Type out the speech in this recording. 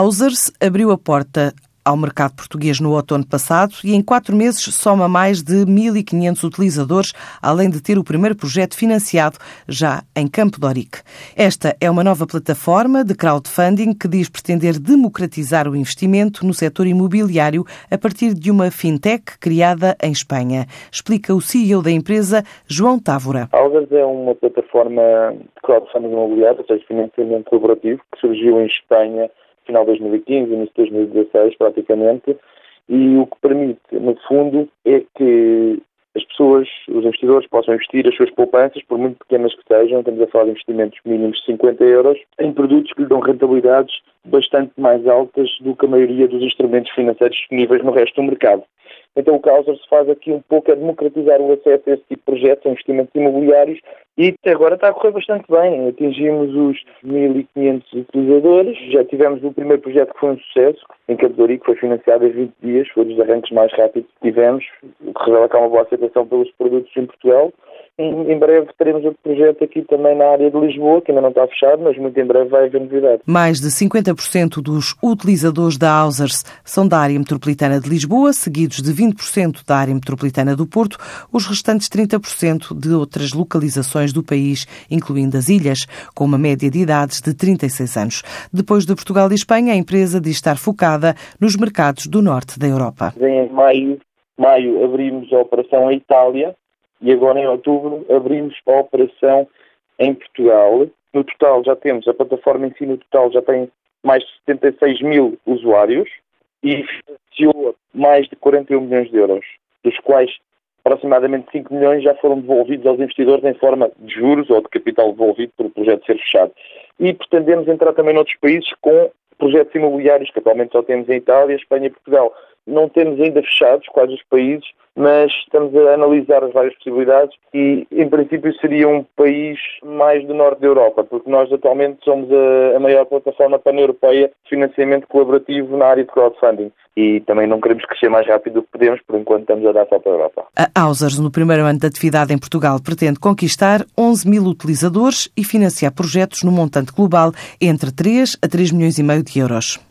Ausers abriu a porta ao mercado português no outono passado e em quatro meses soma mais de 1.500 utilizadores, além de ter o primeiro projeto financiado já em Campo de Orique. Esta é uma nova plataforma de crowdfunding que diz pretender democratizar o investimento no setor imobiliário a partir de uma fintech criada em Espanha. Explica o CEO da empresa, João Távora. Algas é uma plataforma de crowdfunding imobiliário, ou seja, financiamento colaborativo, que surgiu em Espanha final de 2015, início de 2016, praticamente, e o que permite, no fundo, é que as pessoas, os investidores, possam investir as suas poupanças, por muito pequenas que sejam, estamos a falar de investimentos mínimos de 50 euros, em produtos que lhe dão rentabilidades bastante mais altas do que a maioria dos instrumentos financeiros disponíveis no resto do mercado. Então o Causer se faz aqui um pouco a democratizar o acesso a esse tipo de projetos, a investimentos imobiliários, e agora está a correr bastante bem. Atingimos os 1.500 utilizadores, já tivemos o primeiro projeto que foi um sucesso, em Cadori, que foi financiado em 20 dias, foi um dos arranques mais rápidos que tivemos, o que revela que há uma boa aceitação pelos produtos em Portugal. Em breve teremos outro projeto aqui também na área de Lisboa, que ainda não está fechado, mas muito em breve vai haver novidade. Mais de 50% dos utilizadores da Ausers são da área metropolitana de Lisboa, seguidos de 20% da área metropolitana do Porto, os restantes 30% de outras localizações do país, incluindo as ilhas, com uma média de idades de 36 anos. Depois de Portugal e Espanha, a empresa diz estar focada nos mercados do norte da Europa. Em maio, maio abrimos a operação em Itália, e agora em outubro abrimos a operação em Portugal. No total já temos, a plataforma em si no total já tem mais de 76 mil usuários e financiou mais de 41 milhões de euros, dos quais aproximadamente 5 milhões já foram devolvidos aos investidores em forma de juros ou de capital devolvido por o projeto ser fechado. E pretendemos entrar também noutros países com projetos imobiliários, que atualmente só temos em Itália, Espanha e Portugal. Não temos ainda fechados quais os países, mas estamos a analisar as várias possibilidades e, em princípio, seria um país mais do norte da Europa, porque nós atualmente somos a, maior plataforma pan-europeia de financiamento colaborativo na área de crowdfunding e também não queremos crescer mais rápido do que podemos, por enquanto estamos a dar só para a Europa. A Ausers, no primeiro ano de atividade em Portugal, pretende conquistar 11 mil utilizadores e financiar projetos no montante global entre 3 a 3 milhões e meio de euros.